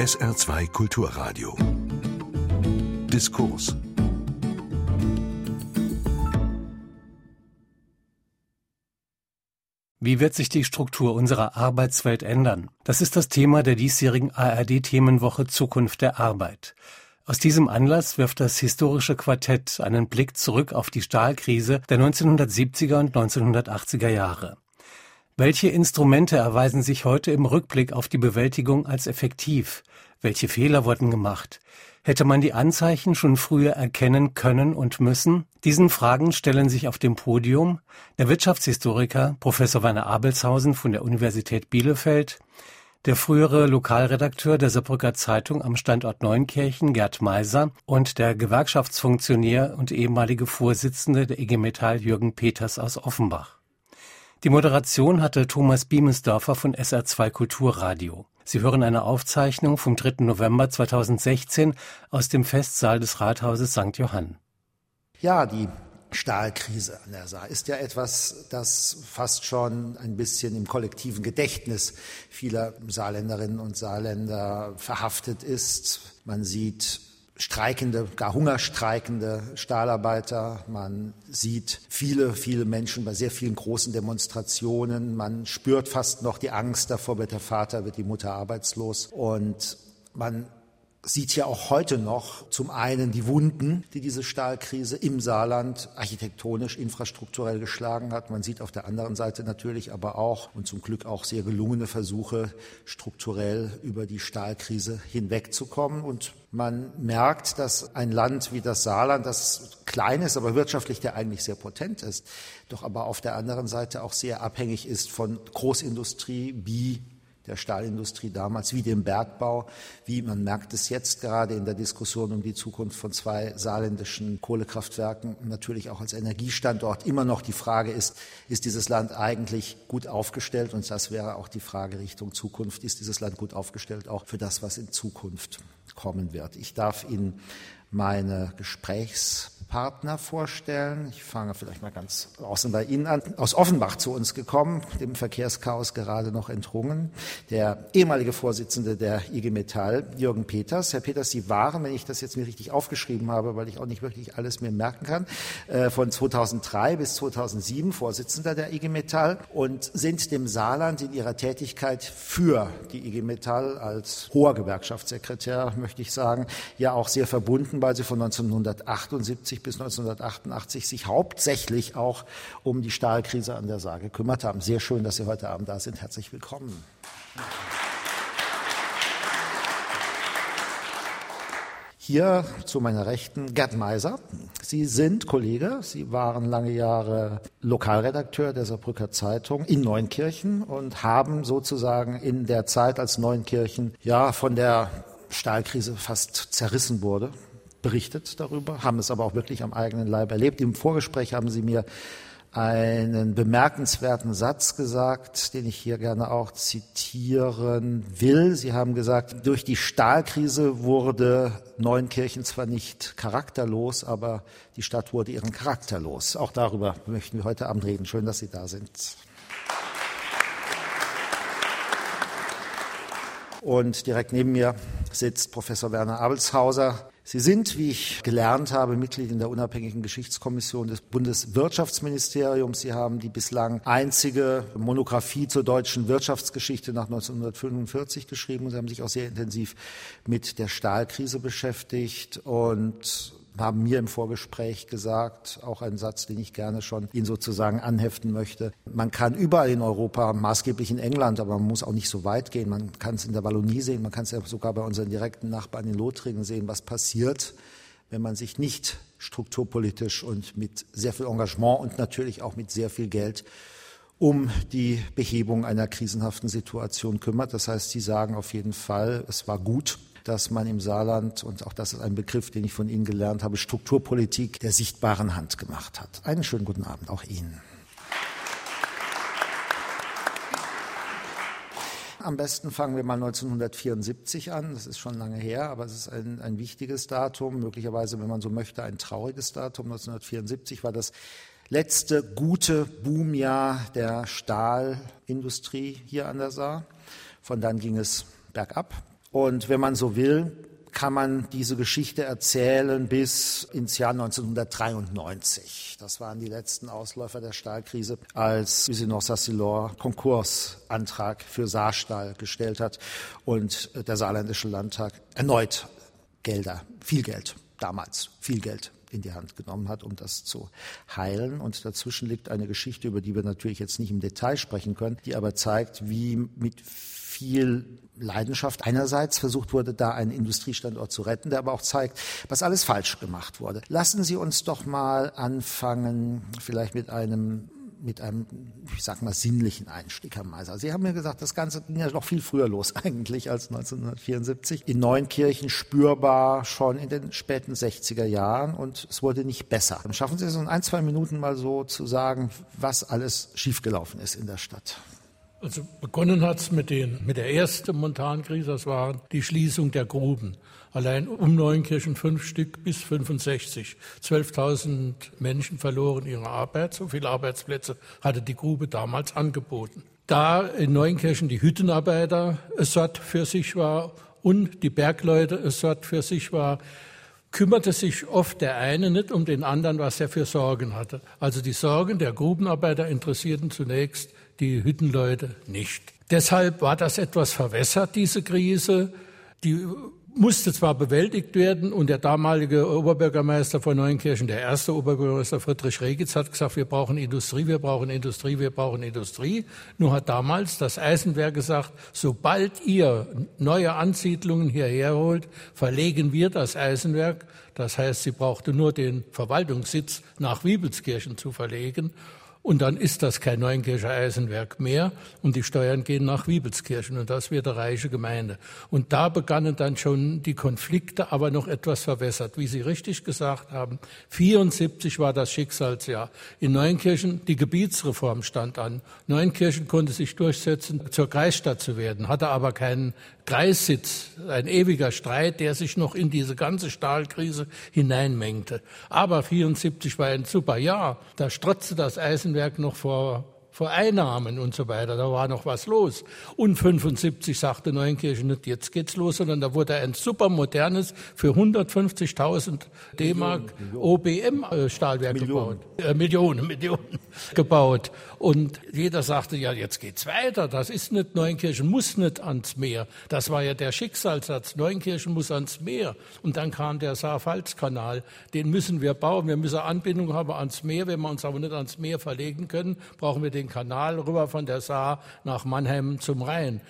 SR2 Kulturradio. Diskurs. Wie wird sich die Struktur unserer Arbeitswelt ändern? Das ist das Thema der diesjährigen ARD-Themenwoche Zukunft der Arbeit. Aus diesem Anlass wirft das historische Quartett einen Blick zurück auf die Stahlkrise der 1970er und 1980er Jahre. Welche Instrumente erweisen sich heute im Rückblick auf die Bewältigung als effektiv? Welche Fehler wurden gemacht? Hätte man die Anzeichen schon früher erkennen können und müssen? Diesen Fragen stellen sich auf dem Podium der Wirtschaftshistoriker Professor Werner Abelshausen von der Universität Bielefeld, der frühere Lokalredakteur der Saarbrücker Zeitung am Standort Neunkirchen Gerd Meiser und der Gewerkschaftsfunktionär und ehemalige Vorsitzende der IG Metall Jürgen Peters aus Offenbach. Die Moderation hatte Thomas Biemesdorfer von SR2 Kulturradio. Sie hören eine Aufzeichnung vom 3. November 2016 aus dem Festsaal des Rathauses St. Johann. Ja, die Stahlkrise an der Saar ist ja etwas, das fast schon ein bisschen im kollektiven Gedächtnis vieler Saarländerinnen und Saarländer verhaftet ist. Man sieht streikende, gar hungerstreikende Stahlarbeiter. Man sieht viele, viele Menschen bei sehr vielen großen Demonstrationen. Man spürt fast noch die Angst davor, wird der Vater, wird die Mutter arbeitslos. Und man sieht ja auch heute noch zum einen die Wunden, die diese Stahlkrise im Saarland architektonisch, infrastrukturell geschlagen hat. Man sieht auf der anderen Seite natürlich aber auch und zum Glück auch sehr gelungene Versuche, strukturell über die Stahlkrise hinwegzukommen. Und man merkt, dass ein Land wie das Saarland, das klein ist, aber wirtschaftlich der eigentlich sehr potent ist, doch aber auf der anderen Seite auch sehr abhängig ist von Großindustrie wie der Stahlindustrie damals, wie dem Bergbau, wie man merkt es jetzt gerade in der Diskussion um die Zukunft von zwei saarländischen Kohlekraftwerken, natürlich auch als Energiestandort immer noch die Frage ist, ist dieses Land eigentlich gut aufgestellt? Und das wäre auch die Frage Richtung Zukunft, ist dieses Land gut aufgestellt auch für das, was in Zukunft kommen wird? Ich darf Ihnen meine Gesprächs Partner vorstellen. Ich fange vielleicht mal ganz außen bei Ihnen an. Aus Offenbach zu uns gekommen, dem Verkehrschaos gerade noch entrungen, der ehemalige Vorsitzende der IG Metall, Jürgen Peters. Herr Peters, Sie waren, wenn ich das jetzt mir richtig aufgeschrieben habe, weil ich auch nicht wirklich alles mir merken kann, äh, von 2003 bis 2007 Vorsitzender der IG Metall und sind dem Saarland in ihrer Tätigkeit für die IG Metall als hoher Gewerkschaftssekretär, möchte ich sagen, ja auch sehr verbunden, weil Sie von 1978 1970 bis 1988 sich hauptsächlich auch um die Stahlkrise an der Saar gekümmert haben. Sehr schön, dass Sie heute Abend da sind. Herzlich willkommen. Hier zu meiner Rechten Gerd Meiser. Sie sind Kollege, Sie waren lange Jahre Lokalredakteur der Saarbrücker Zeitung in Neunkirchen und haben sozusagen in der Zeit, als Neunkirchen ja von der Stahlkrise fast zerrissen wurde, berichtet darüber, haben es aber auch wirklich am eigenen Leib erlebt. Im Vorgespräch haben Sie mir einen bemerkenswerten Satz gesagt, den ich hier gerne auch zitieren will. Sie haben gesagt, durch die Stahlkrise wurde Neunkirchen zwar nicht charakterlos, aber die Stadt wurde ihren Charakter los. Auch darüber möchten wir heute Abend reden. Schön, dass Sie da sind. Und direkt neben mir sitzt Professor Werner Abelshauser, Sie sind, wie ich gelernt habe, Mitglied in der unabhängigen Geschichtskommission des Bundeswirtschaftsministeriums. Sie haben die bislang einzige Monographie zur deutschen Wirtschaftsgeschichte nach 1945 geschrieben. Sie haben sich auch sehr intensiv mit der Stahlkrise beschäftigt und haben mir im Vorgespräch gesagt, auch ein Satz, den ich gerne schon Ihnen sozusagen anheften möchte. Man kann überall in Europa, maßgeblich in England, aber man muss auch nicht so weit gehen. Man kann es in der Wallonie sehen, man kann es ja sogar bei unseren direkten Nachbarn in Lothringen sehen, was passiert, wenn man sich nicht strukturpolitisch und mit sehr viel Engagement und natürlich auch mit sehr viel Geld um die Behebung einer krisenhaften Situation kümmert. Das heißt, Sie sagen auf jeden Fall, es war gut, dass man im Saarland, und auch das ist ein Begriff, den ich von Ihnen gelernt habe, Strukturpolitik der sichtbaren Hand gemacht hat. Einen schönen guten Abend auch Ihnen. Am besten fangen wir mal 1974 an. Das ist schon lange her, aber es ist ein, ein wichtiges Datum. Möglicherweise, wenn man so möchte, ein trauriges Datum. 1974 war das letzte gute Boomjahr der Stahlindustrie hier an der Saar. Von dann ging es bergab. Und wenn man so will, kann man diese Geschichte erzählen bis ins Jahr 1993. Das waren die letzten Ausläufer der Stahlkrise, als Usinor Sassilor Konkursantrag für Saarstahl gestellt hat und der saarländische Landtag erneut Gelder, viel Geld, damals viel Geld in die Hand genommen hat, um das zu heilen. Und dazwischen liegt eine Geschichte, über die wir natürlich jetzt nicht im Detail sprechen können, die aber zeigt, wie mit viel Leidenschaft einerseits versucht wurde, da einen Industriestandort zu retten, der aber auch zeigt, was alles falsch gemacht wurde. Lassen Sie uns doch mal anfangen, vielleicht mit einem mit einem, ich sag mal, sinnlichen Einstieg, Herr Meiser. Sie haben mir gesagt, das Ganze ging ja noch viel früher los eigentlich als 1974. In Neunkirchen spürbar schon in den späten 60er Jahren und es wurde nicht besser. Dann schaffen Sie es in ein, zwei Minuten mal so zu sagen, was alles schiefgelaufen ist in der Stadt. Also begonnen hat es mit, mit der ersten Montankrise, das war die Schließung der Gruben. Allein um Neunkirchen fünf Stück bis 65. 12.000 Menschen verloren ihre Arbeit. So viele Arbeitsplätze hatte die Grube damals angeboten. Da in Neunkirchen die Hüttenarbeiter es satt für sich war und die Bergleute es satt für sich war, kümmerte sich oft der eine nicht um den anderen, was er für Sorgen hatte. Also die Sorgen der Grubenarbeiter interessierten zunächst die Hüttenleute nicht. Deshalb war das etwas verwässert, diese Krise. Die musste zwar bewältigt werden und der damalige Oberbürgermeister von Neunkirchen, der erste Oberbürgermeister Friedrich Regitz, hat gesagt, wir brauchen Industrie, wir brauchen Industrie, wir brauchen Industrie. Nur hat damals das Eisenwerk gesagt, sobald ihr neue Ansiedlungen hierher holt, verlegen wir das Eisenwerk. Das heißt, sie brauchte nur den Verwaltungssitz nach Wiebelskirchen zu verlegen und dann ist das kein Neunkircher Eisenwerk mehr und die Steuern gehen nach Wiebelskirchen und das wird eine reiche Gemeinde. Und da begannen dann schon die Konflikte, aber noch etwas verwässert. Wie Sie richtig gesagt haben, 74 war das Schicksalsjahr. In Neunkirchen, die Gebietsreform stand an. Neunkirchen konnte sich durchsetzen, zur Kreisstadt zu werden, hatte aber keinen Kreissitz, ein ewiger Streit, der sich noch in diese ganze Stahlkrise hineinmengte. Aber 74 war ein super Jahr. Da strotzte das Eisenwerk noch vor vor Einnahmen und so weiter. Da war noch was los. Und 75 sagte Neunkirchen nicht, jetzt geht's los, sondern da wurde ein supermodernes für 150.000 D-Mark OBM-Stahlwerk gebaut. Äh, Millionen, Millionen gebaut. Und jeder sagte, ja, jetzt geht's weiter. Das ist nicht, Neunkirchen muss nicht ans Meer. Das war ja der Schicksalssatz. Neunkirchen muss ans Meer. Und dann kam der Saar-Pfalz-Kanal. Den müssen wir bauen. Wir müssen Anbindung haben ans Meer. Wenn wir uns aber nicht ans Meer verlegen können, brauchen wir den Kanal rüber von der Saar nach Mannheim zum Rhein.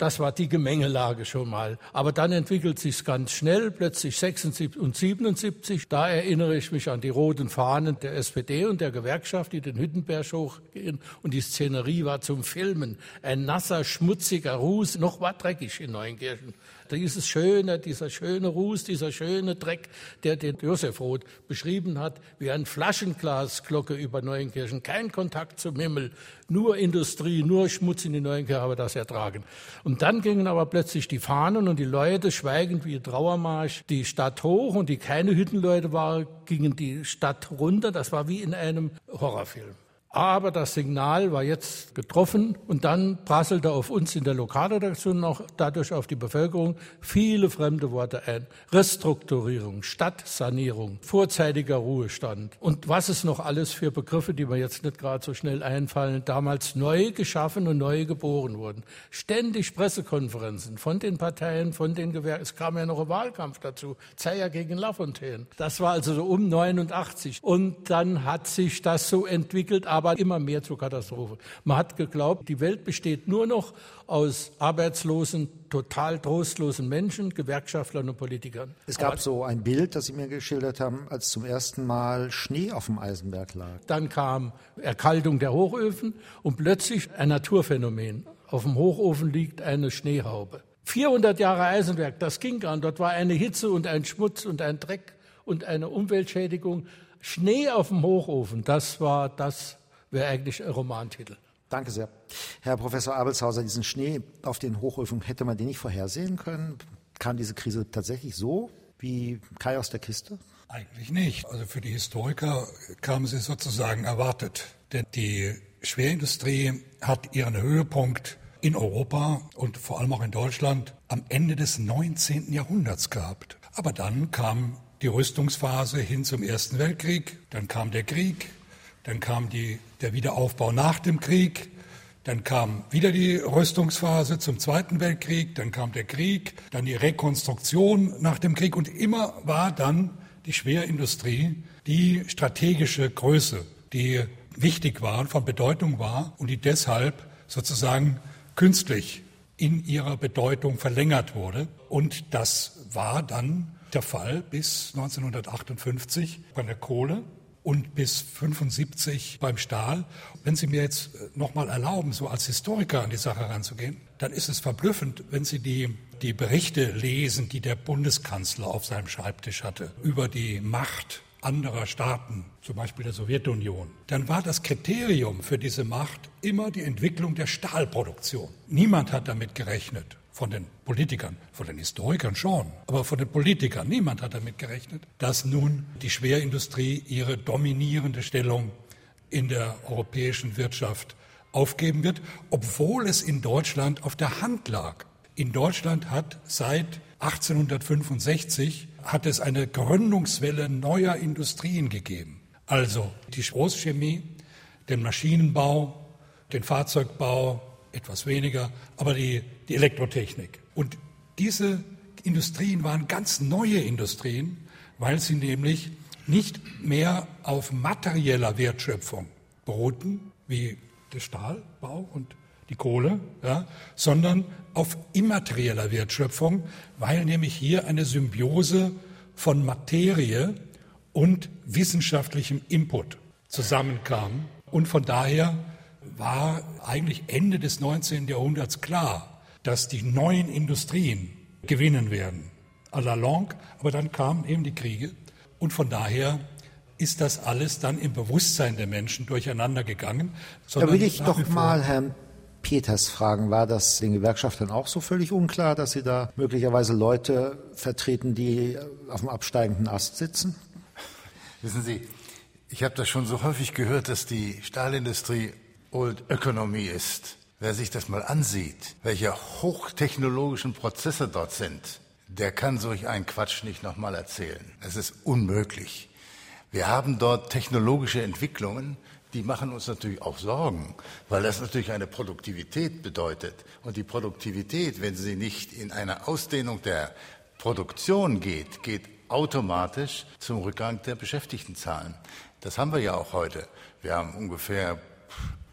Das war die Gemengelage schon mal. Aber dann entwickelt sich ganz schnell, plötzlich 76 und 77. Da erinnere ich mich an die roten Fahnen der SPD und der Gewerkschaft, die den Hüttenberg hochgehen. Und die Szenerie war zum Filmen. Ein nasser, schmutziger Ruß. Noch war dreckig in Neunkirchen dieses schöne, dieser schöne Ruß, dieser schöne Dreck, der den Josef Roth beschrieben hat, wie ein Flaschenglasglocke über Neuenkirchen. Kein Kontakt zum Himmel, nur Industrie, nur Schmutz in die Neuenkirche habe das ertragen. Und dann gingen aber plötzlich die Fahnen und die Leute, schweigend wie Trauermarsch, die Stadt hoch und die keine Hüttenleute waren, gingen die Stadt runter. Das war wie in einem Horrorfilm. Aber das Signal war jetzt getroffen und dann prasselte auf uns in der Lokalredaktion auch dadurch auf die Bevölkerung viele fremde Worte ein. Restrukturierung, Stadtsanierung, vorzeitiger Ruhestand und was es noch alles für Begriffe, die mir jetzt nicht gerade so schnell einfallen, damals neu geschaffen und neu geboren wurden. Ständig Pressekonferenzen von den Parteien, von den Gewerken. Es kam ja noch ein Wahlkampf dazu. Zeyer gegen Lafontaine. Das war also so um 89. Und dann hat sich das so entwickelt, aber immer mehr zur Katastrophe. Man hat geglaubt, die Welt besteht nur noch aus arbeitslosen, total trostlosen Menschen, Gewerkschaftlern und Politikern. Es gab aber so ein Bild, das Sie mir geschildert haben, als zum ersten Mal Schnee auf dem Eisenberg lag. Dann kam Erkaltung der Hochöfen und plötzlich ein Naturphänomen. Auf dem Hochofen liegt eine Schneehaube. 400 Jahre Eisenwerk, das ging an. Dort war eine Hitze und ein Schmutz und ein Dreck und eine Umweltschädigung. Schnee auf dem Hochofen, das war das wäre eigentlich ein Romantitel. Danke sehr. Herr Professor Abelshauser, diesen Schnee auf den Hochöfen, hätte man den nicht vorhersehen können? Kam diese Krise tatsächlich so wie Kai aus der Kiste? Eigentlich nicht. Also für die Historiker kam sie sozusagen erwartet. Denn die Schwerindustrie hat ihren Höhepunkt in Europa und vor allem auch in Deutschland am Ende des 19. Jahrhunderts gehabt. Aber dann kam die Rüstungsphase hin zum Ersten Weltkrieg, dann kam der Krieg, dann kam die, der Wiederaufbau nach dem Krieg, dann kam wieder die Rüstungsphase zum Zweiten Weltkrieg, dann kam der Krieg, dann die Rekonstruktion nach dem Krieg. Und immer war dann die Schwerindustrie die strategische Größe, die wichtig war von Bedeutung war und die deshalb sozusagen künstlich in ihrer Bedeutung verlängert wurde. Und das war dann der Fall bis 1958 bei der Kohle und bis 75 beim Stahl. Wenn Sie mir jetzt äh, noch mal erlauben, so als Historiker an die Sache heranzugehen, dann ist es verblüffend, wenn Sie die, die Berichte lesen, die der Bundeskanzler auf seinem Schreibtisch hatte über die Macht anderer Staaten, zum Beispiel der Sowjetunion, dann war das Kriterium für diese Macht immer die Entwicklung der Stahlproduktion. Niemand hat damit gerechnet, von den Politikern, von den Historikern schon, aber von den Politikern, niemand hat damit gerechnet, dass nun die Schwerindustrie ihre dominierende Stellung in der europäischen Wirtschaft aufgeben wird, obwohl es in Deutschland auf der Hand lag. In Deutschland hat seit 1865 hat es eine Gründungswelle neuer Industrien gegeben. Also die Großchemie, den Maschinenbau, den Fahrzeugbau, etwas weniger, aber die, die Elektrotechnik. Und diese Industrien waren ganz neue Industrien, weil sie nämlich nicht mehr auf materieller Wertschöpfung beruhten, wie der Stahlbau und die Kohle, ja, sondern auf immaterieller Wertschöpfung, weil nämlich hier eine Symbiose von Materie und wissenschaftlichem Input zusammenkam und von daher war eigentlich Ende des 19. Jahrhunderts klar, dass die neuen Industrien gewinnen werden. À la longue, aber dann kamen eben die Kriege und von daher ist das alles dann im Bewusstsein der Menschen durcheinander gegangen. Da will ich doch mal Herrn Peters fragen, war das den Gewerkschaftern auch so völlig unklar, dass sie da möglicherweise Leute vertreten, die auf dem absteigenden Ast sitzen? Wissen Sie, ich habe das schon so häufig gehört, dass die Stahlindustrie Old Economy ist. Wer sich das mal ansieht, welche hochtechnologischen Prozesse dort sind, der kann solch einen Quatsch nicht nochmal erzählen. Es ist unmöglich. Wir haben dort technologische Entwicklungen, die machen uns natürlich auch Sorgen, weil das natürlich eine Produktivität bedeutet. Und die Produktivität, wenn sie nicht in eine Ausdehnung der Produktion geht, geht automatisch zum Rückgang der Beschäftigtenzahlen. Das haben wir ja auch heute. Wir haben ungefähr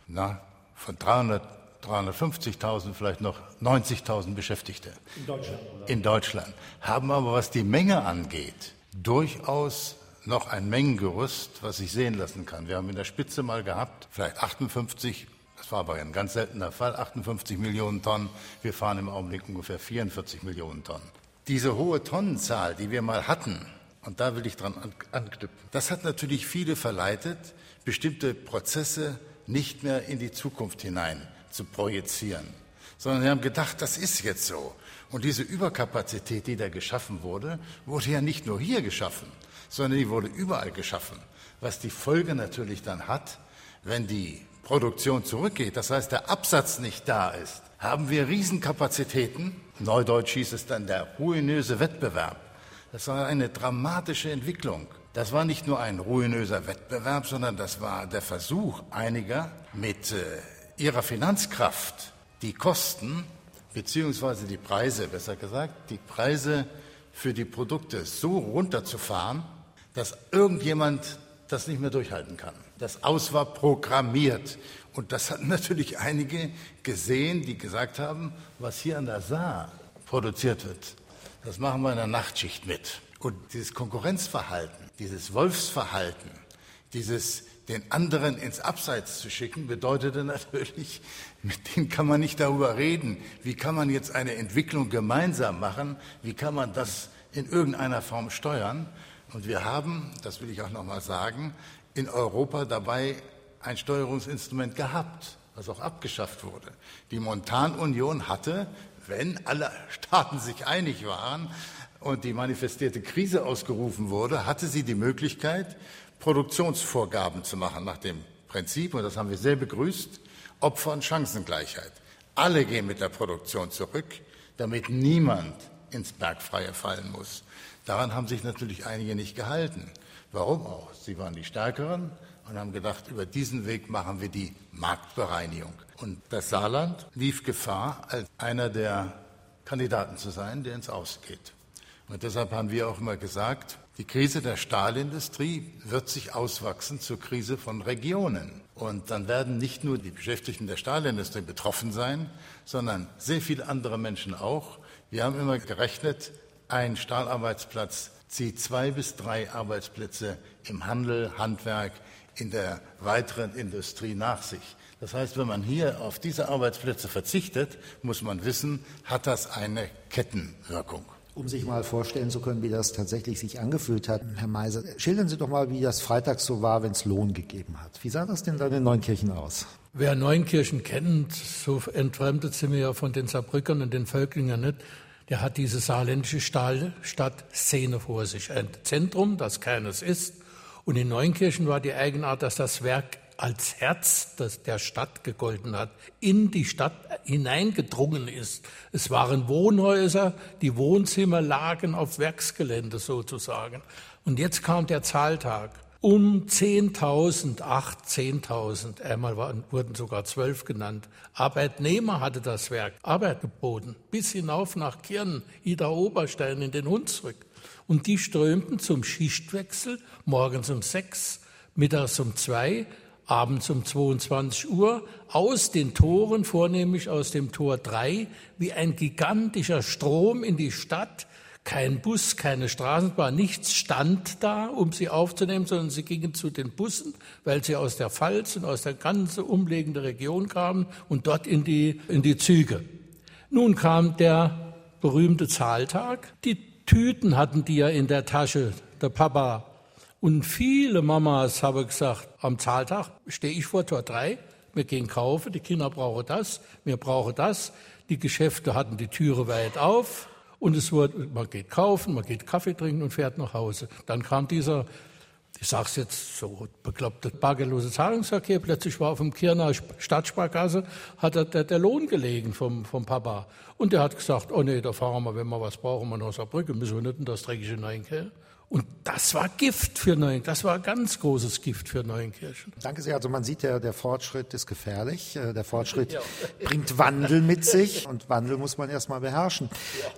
na, von 300, 350.000 vielleicht noch 90.000 Beschäftigte. In Deutschland, oder? In Deutschland. Haben aber, was die Menge angeht, durchaus noch ein Mengengerüst, was sich sehen lassen kann. Wir haben in der Spitze mal gehabt, vielleicht 58, das war aber ein ganz seltener Fall, 58 Millionen Tonnen. Wir fahren im Augenblick ungefähr 44 Millionen Tonnen. Diese hohe Tonnenzahl, die wir mal hatten, und da will ich dran anknüpfen, das hat natürlich viele verleitet, bestimmte Prozesse nicht mehr in die Zukunft hinein zu projizieren, sondern sie haben gedacht, das ist jetzt so. Und diese Überkapazität, die da geschaffen wurde, wurde ja nicht nur hier geschaffen, sondern die wurde überall geschaffen. Was die Folge natürlich dann hat, wenn die Produktion zurückgeht, das heißt der Absatz nicht da ist, haben wir Riesenkapazitäten. Neudeutsch hieß es dann der ruinöse Wettbewerb. Das war eine dramatische Entwicklung. Das war nicht nur ein ruinöser Wettbewerb, sondern das war der Versuch einiger, mit äh, ihrer Finanzkraft die Kosten beziehungsweise die Preise, besser gesagt, die Preise für die Produkte so runterzufahren, dass irgendjemand das nicht mehr durchhalten kann. Das Aus war programmiert. Und das hatten natürlich einige gesehen, die gesagt haben, was hier an der Saar produziert wird, das machen wir in der Nachtschicht mit. Und dieses Konkurrenzverhalten, dieses Wolfsverhalten, dieses den anderen ins Abseits zu schicken, bedeutete natürlich, mit denen kann man nicht darüber reden. Wie kann man jetzt eine Entwicklung gemeinsam machen? Wie kann man das in irgendeiner Form steuern? Und wir haben, das will ich auch noch mal sagen, in Europa dabei ein Steuerungsinstrument gehabt, was auch abgeschafft wurde. Die Montanunion hatte, wenn alle Staaten sich einig waren, und die manifestierte Krise ausgerufen wurde, hatte sie die Möglichkeit, Produktionsvorgaben zu machen nach dem Prinzip, und das haben wir sehr begrüßt, Opfer- und Chancengleichheit. Alle gehen mit der Produktion zurück, damit niemand ins Bergfreie fallen muss. Daran haben sich natürlich einige nicht gehalten. Warum auch? Sie waren die Stärkeren und haben gedacht, über diesen Weg machen wir die Marktbereinigung. Und das Saarland lief Gefahr, als einer der Kandidaten zu sein, der ins Ausgeht. Und deshalb haben wir auch immer gesagt, die Krise der Stahlindustrie wird sich auswachsen zur Krise von Regionen. Und dann werden nicht nur die Beschäftigten der Stahlindustrie betroffen sein, sondern sehr viele andere Menschen auch. Wir haben immer gerechnet, ein Stahlarbeitsplatz zieht zwei bis drei Arbeitsplätze im Handel, Handwerk, in der weiteren Industrie nach sich. Das heißt, wenn man hier auf diese Arbeitsplätze verzichtet, muss man wissen, hat das eine Kettenwirkung. Um sich mal vorstellen zu können, wie das tatsächlich sich angefühlt hat, Herr Meiser, schildern Sie doch mal, wie das freitags so war, wenn es Lohn gegeben hat. Wie sah das denn dann in Neunkirchen aus? Wer Neunkirchen kennt, so entfremdet sie mir ja von den Saarbrückern und den Völklingern nicht, der hat diese saarländische Stahlstadtszene vor sich. Ein Zentrum, das keines ist. Und in Neunkirchen war die Eigenart, dass das Werk als Herz der Stadt gegolten hat, in die Stadt hineingedrungen ist. Es waren Wohnhäuser, die Wohnzimmer lagen auf Werksgelände sozusagen. Und jetzt kam der Zahltag. Um 10.000, 8, 10.000, einmal wurden sogar zwölf genannt. Arbeitnehmer hatte das Werk Arbeit geboten, bis hinauf nach Kirn, Ida Oberstein in den Hunsrück. Und die strömten zum Schichtwechsel morgens um sechs, mittags um zwei, abends um 22 Uhr aus den Toren, vornehmlich aus dem Tor 3, wie ein gigantischer Strom in die Stadt. Kein Bus, keine Straßenbahn, nichts stand da, um sie aufzunehmen, sondern sie gingen zu den Bussen, weil sie aus der Pfalz und aus der ganzen umliegenden Region kamen und dort in die, in die Züge. Nun kam der berühmte Zahltag. Die Tüten hatten die ja in der Tasche, der Papa und viele Mamas haben gesagt, am Zahltag stehe ich vor Tor 3, wir gehen kaufen, die Kinder brauchen das, wir brauchen das. Die Geschäfte hatten die Türe weit auf und es wurde, man geht kaufen, man geht Kaffee trinken und fährt nach Hause. Dann kam dieser, ich sag's jetzt so, bekloppte bargeldlose Zahlungsverkehr. Plötzlich war auf dem Kirner Stadtsparkasse, hat der, der, Lohn gelegen vom, vom Papa. Und der hat gesagt, oh nee, da fahren wir, wenn wir was brauchen, mal nach Saarbrücken, müssen wir nicht in das dreckige Neunkirchen. Und das war Gift für Neunkirchen. Das war ganz großes Gift für Neunkirchen. Danke sehr. Also man sieht ja, der Fortschritt ist gefährlich. Äh, der Fortschritt ja. bringt Wandel mit sich und Wandel muss man erstmal beherrschen. Ja.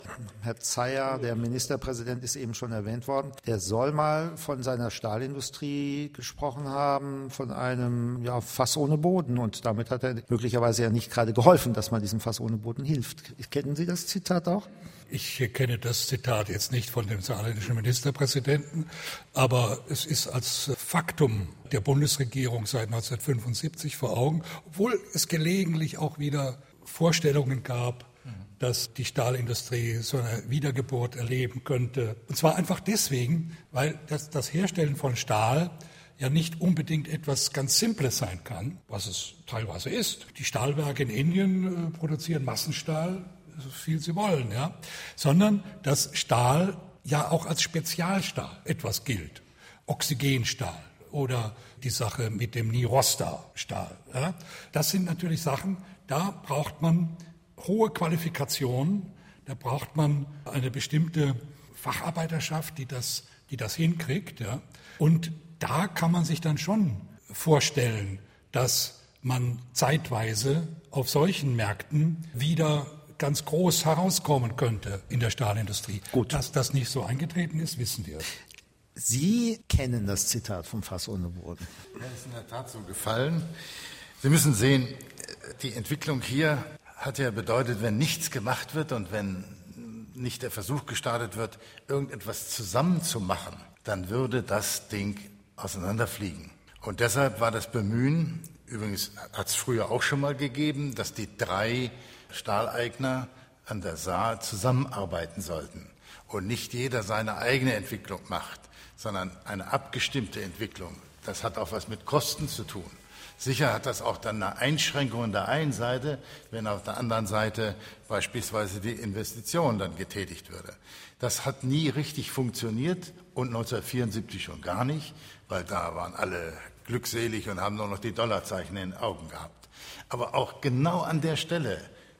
Herr Zeyer, der Ministerpräsident, ist eben schon erwähnt worden. Der soll mal von seiner Stahlindustrie gesprochen haben, von einem ja, Fass ohne Boden. Und damit hat er möglicherweise ja nicht gerade geholfen, dass man diesem Fass ohne Boden hilft. Kennen Sie das Zitat auch? Ich kenne das Zitat jetzt nicht von dem saarländischen Ministerpräsidenten, aber es ist als Faktum der Bundesregierung seit 1975 vor Augen, obwohl es gelegentlich auch wieder Vorstellungen gab, dass die Stahlindustrie so eine Wiedergeburt erleben könnte. Und zwar einfach deswegen, weil das, das Herstellen von Stahl ja nicht unbedingt etwas ganz Simples sein kann, was es teilweise ist. Die Stahlwerke in Indien äh, produzieren Massenstahl, so viel sie wollen, ja, sondern dass Stahl ja auch als Spezialstahl etwas gilt. Oxygenstahl oder die Sache mit dem Nirosta-Stahl. Ja. Das sind natürlich Sachen, da braucht man hohe Qualifikationen, da braucht man eine bestimmte Facharbeiterschaft, die das, die das hinkriegt. Ja. Und da kann man sich dann schon vorstellen, dass man zeitweise auf solchen Märkten wieder ganz groß herauskommen könnte in der Stahlindustrie. Gut. Dass das nicht so eingetreten ist, wissen wir. Sie kennen das Zitat vom Fass ohne Boden. Mir ist in der Tat so gefallen. Sie müssen sehen, die Entwicklung hier hat ja bedeutet, wenn nichts gemacht wird und wenn nicht der Versuch gestartet wird, irgendetwas zusammenzumachen, dann würde das Ding auseinanderfliegen. Und deshalb war das Bemühen, übrigens hat es früher auch schon mal gegeben, dass die drei Stahleigner an der Saar zusammenarbeiten sollten und nicht jeder seine eigene Entwicklung macht, sondern eine abgestimmte Entwicklung. Das hat auch was mit Kosten zu tun. Sicher hat das auch dann eine Einschränkung an der einen Seite, wenn auf der anderen Seite beispielsweise die Investition dann getätigt würde. Das hat nie richtig funktioniert und 1974 schon gar nicht, weil da waren alle glückselig und haben nur noch die Dollarzeichen in den Augen gehabt. Aber auch genau an der Stelle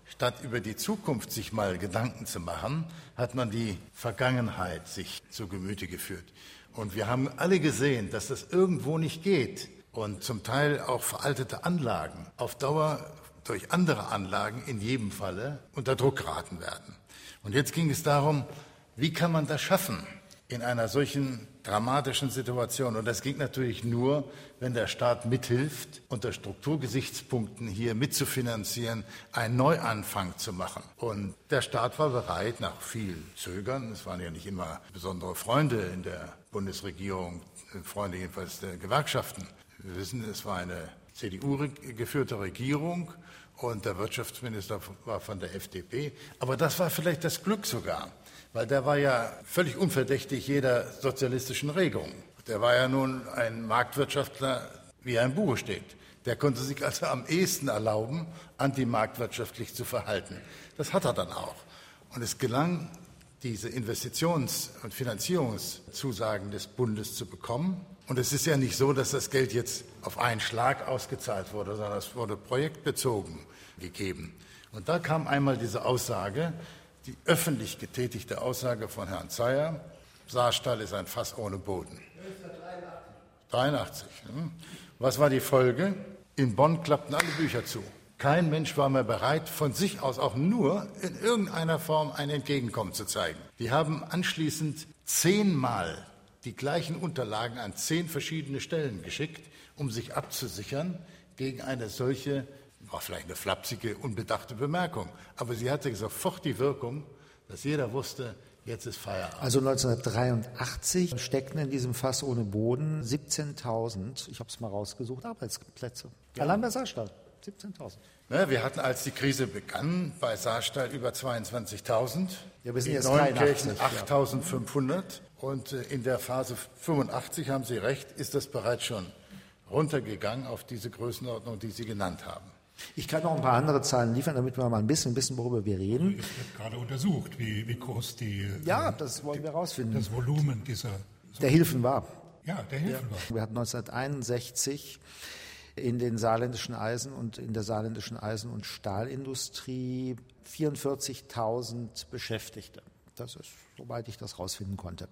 Statt über die Zukunft sich mal Gedanken zu machen, hat man die Vergangenheit sich zu Gemüte geführt. Und wir haben alle gesehen, dass das irgendwo nicht geht und zum Teil auch veraltete Anlagen auf Dauer durch andere Anlagen in jedem Falle unter Druck geraten werden. Und jetzt ging es darum, wie kann man das schaffen in einer solchen dramatischen Situation? Und das ging natürlich nur, wenn der Staat mithilft, unter Strukturgesichtspunkten hier mitzufinanzieren, einen Neuanfang zu machen. Und der Staat war bereit, nach viel Zögern, es waren ja nicht immer besondere Freunde in der Bundesregierung, Freunde jedenfalls der Gewerkschaften. Wir wissen, es war eine CDU-geführte Regierung und der Wirtschaftsminister war von der FDP. Aber das war vielleicht das Glück sogar, weil der war ja völlig unverdächtig jeder sozialistischen Regung. Der war ja nun ein Marktwirtschaftler, wie er im Buche steht. Der konnte sich also am ehesten erlauben, antimarktwirtschaftlich zu verhalten. Das hat er dann auch. Und es gelang, diese Investitions- und Finanzierungszusagen des Bundes zu bekommen. Und es ist ja nicht so, dass das Geld jetzt auf einen Schlag ausgezahlt wurde, sondern es wurde projektbezogen gegeben. Und da kam einmal diese Aussage, die öffentlich getätigte Aussage von Herrn Zeyer, Saarstall ist ein Fass ohne Boden. 83. Hm. Was war die Folge? In Bonn klappten alle Bücher zu. Kein Mensch war mehr bereit, von sich aus auch nur in irgendeiner Form ein Entgegenkommen zu zeigen. Die haben anschließend zehnmal die gleichen Unterlagen an zehn verschiedene Stellen geschickt, um sich abzusichern gegen eine solche, war vielleicht eine flapsige, unbedachte Bemerkung. Aber sie hatte sofort die Wirkung, dass jeder wusste, jetzt ist Feierabend. Also 1983 steckten in diesem Fass ohne Boden 17.000, ich habe es mal rausgesucht, Arbeitsplätze. Ja. Allein bei Saarstahl. 17.000. Ja, wir hatten, als die Krise begann, bei Saarstahl über 22.000. Ja, wir sind jetzt 8.500. Und äh, in der Phase 85, haben Sie recht, ist das bereits schon runtergegangen auf diese Größenordnung, die Sie genannt haben. Ich kann noch ein paar andere Zahlen liefern, damit wir mal ein bisschen wissen, worüber wir reden. Es wird gerade untersucht, wie, wie groß die. Ja, das wollen wir herausfinden. Das Volumen dieser. Der Hilfen war. Ja, der Hilfen ja. war. Wir hatten 1961 in den saarländischen Eisen- und in der saarländischen Eisen- und Stahlindustrie 44.000 Beschäftigte. Das ist, soweit ich das rausfinden konnte.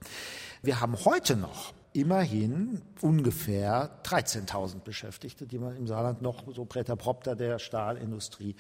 Wir haben heute noch immerhin ungefähr 13.000 Beschäftigte, die man im Saarland noch so präterpropter der Stahlindustrie